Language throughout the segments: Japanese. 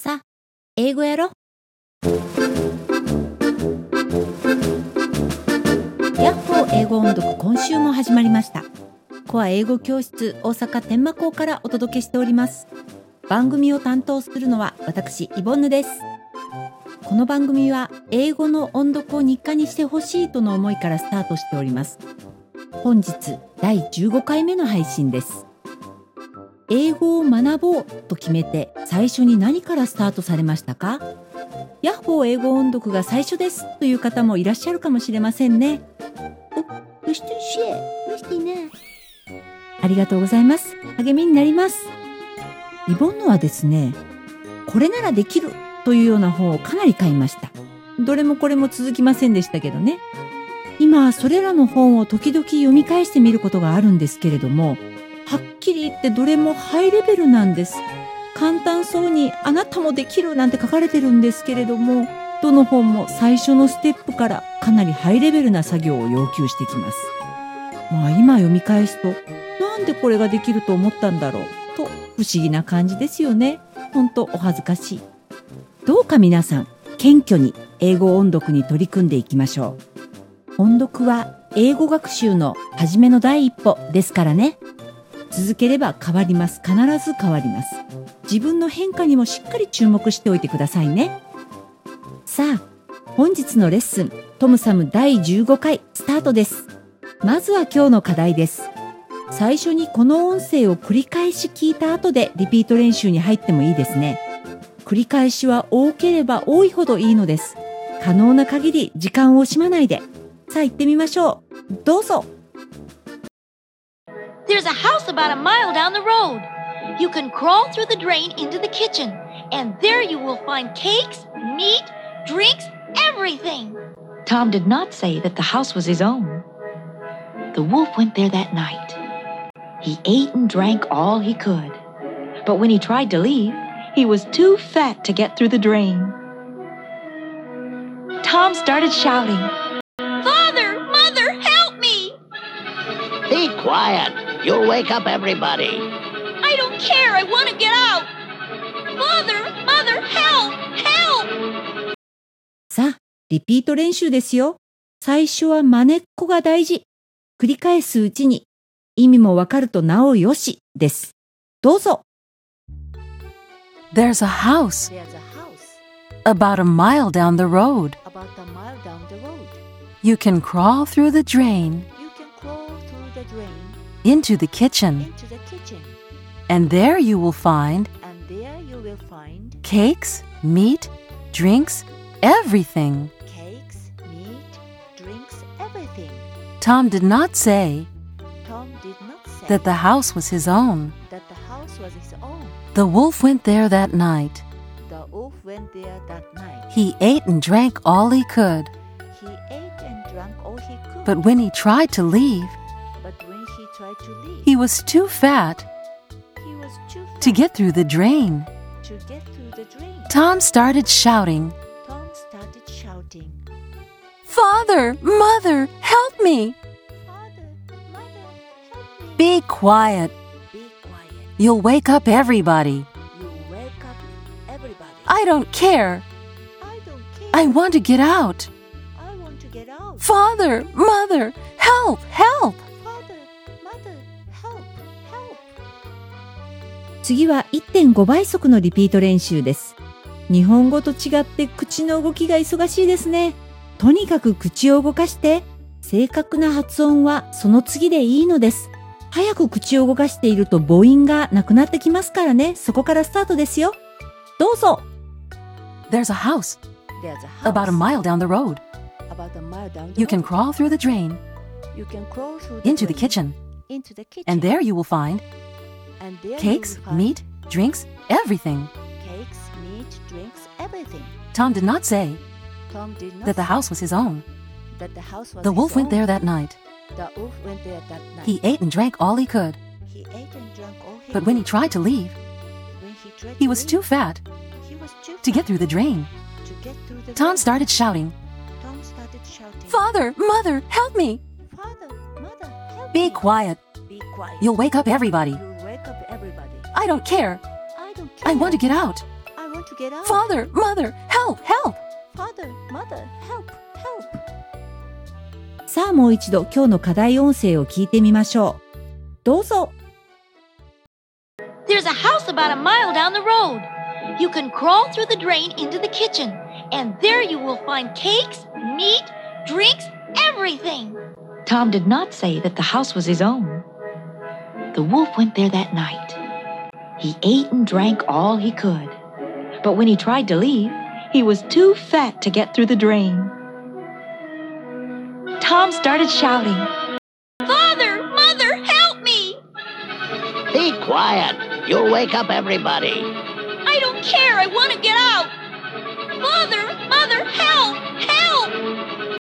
さあ、英語やろ？ヤッホー英語音読今週も始まりました。コア英語教室大阪天満校からお届けしております。番組を担当するのは私イボンヌです。この番組は英語の音読を日課にしてほしいとの思いからスタートしております。本日第15回目の配信です。英語を学ぼうと決めて最初に何からスタートされましたか？ヤッホー英語音読が最初ですという方もいらっしゃるかもしれませんね。ありがとうございます。励みになります。リボンヌはですね、これならできるというような本をかなり買いました。どれもこれも続きませんでしたけどね。今、それらの本を時々読み返してみることがあるんですけれども、はっきり言ってどれもハイレベルなんです。簡単そうにあなたもできるなんて書かれてるんですけれども、どの本も最初のステップからかなりハイレベルな作業を要求してきます。まあ今読み返すと、なんでこれができると思ったんだろう？と不思議な感じですよね。ほんとお恥ずかしい。どうか皆さん、謙虚に英語音読に取り組んでいきましょう。音読は英語学習の初めの第一歩ですからね。続ければ変わります。必ず変わります。自分の変化にもしっかり注目しておいてくださいね。さあ、本日のレッスン、トムサム第15回スタートです。まずは今日の課題です。最初にこの音声を繰り返し聞いた後でリピート練習に入ってもいいですね。繰り返しは多ければ多いほどいいのです。可能な限り時間を惜しまないで。さあ行ってみましょう。どうぞ。There's a house about a mile down the road. You can crawl through the drain into the kitchen, and there you will find cakes, meat, drinks, everything. Tom did not say that the house was his own. The wolf went there that night. He ate and drank all he could. But when he tried to leave, he was too fat to get through the drain. Tom started shouting. Father, Mother, help me! Be quiet. You'll wake up everybody. I don't care. I want to get out. Father, Mother, help! Help! さあ、リピート練習ですよ。最初は真似っこが大事。繰り返すうちに意味もわかるとなおよしです。どうぞ。There's a house There's a house about a mile down the road. about a mile down the road. You can crawl through the drain You can crawl through the drain into the kitchen, into the kitchen, and there you will find and there you will find cakes, meat, drinks, everything. cakes, meat, drinks, everything. Tom did not say Tom did not say that the house was his own. that the house was his own. The wolf went there that night. The wolf went there that night. He ate and drank all he could, He ate and drank all he could. but when he tried to leave, he tried to leave, he was too fat he was too fat to get through the drain. to get through the drain. Tom started shouting, Tom started shouting, Father, Mother, help me! Father, Mother, help me. Be quiet. Be quiet. You'll wake up everybody. Wake up everybody. I don't care. I don't care. I want to get out. I want to get out. Father, Mother, help, help! 次は1.5倍速のリピート練習です。日本語と違って口の動きが忙しいですね。とにかく口を動かして、正確な発音はその次でいいのです。早く口を動かしていると母音がなくなってきますからね。そこからスタートですよ。どうぞ。There's a house There's a house about a mile down the road. about a mile down the You can crawl through the drain You can crawl through the into the kitchen, into the kitchen. and there you will find cakes, meat, drinks, everything. cakes, meat, drinks, everything. Tom did not say did not that the house was his own. that the house was The wolf went there that night. The wolf went there that night. He ate and drank all he could, He ate and drank all he but when he tried to leave, he he to was leave, too fat he was too to get through the drain. through the Tom started shouting, Tom started shouting. Father, Mother, help me! Father, Mother, help Be me. quiet. Be quiet. You'll wake up everybody. I don't care. I don't care. I want to get out. I want to get out. Father, mother, help, help! Father, mother, help, help. さあもう一度今日の課題音声を聞いてみましょう。どうぞ。 There's a house about a mile down the road. You can crawl through the drain into the kitchen, and there you will find cakes, meat, drinks, everything. Tom did not say that the house was his own. The wolf went there that night. He ate and drank all he could. But when he tried to leave, he was too fat to get through the drain. Tom started shouting. Father, mother, help me! Be quiet. You'll wake up everybody. I don't care. I want to get out. Father, mother, help! Help!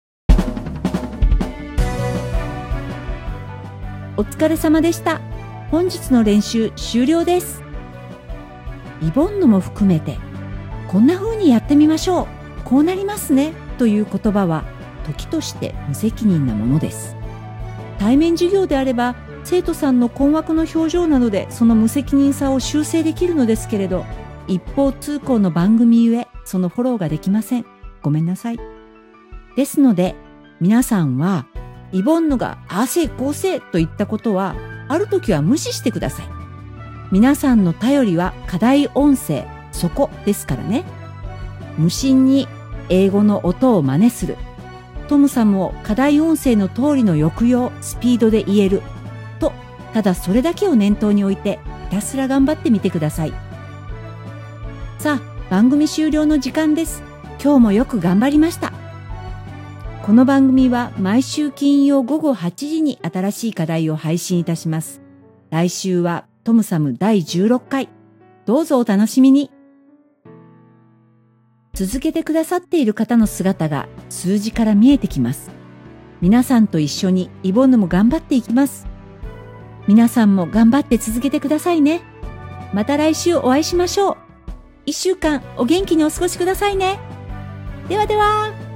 お疲れ様でした。 本日の練習終了です。イボンヌも含めて、こんな風にやってみましょう。こうなりますね。という言葉は、時として無責任なものです。対面授業であれば、生徒さんの困惑の表情などでその無責任さを修正できるのですけれど、一方通行の番組ゆえ、そのフォローができません。ごめんなさい。ですので、皆さんは、イボンヌがああせいこうせいと言ったことは、ある時は無視してください。皆さんの頼りは課題音声、そこですからね。無心に英語の音を真似する。トムサムを課題音声の通りの抑揚、スピードで言える。と、ただそれだけを念頭に置いて、ひたすら頑張ってみてください。さあ、番組終了の時間です。今日もよく頑張りました。この番組は毎週金曜午後8時に新しい課題を配信いたします。来週はトムサム第16回。どうぞお楽しみに。続けてくださっている方の姿が数字から見えてきます。皆さんと一緒にイボンヌも頑張っていきます。皆さんも頑張って続けてくださいね。また来週お会いしましょう。一週間お元気にお過ごしくださいね。ではでは。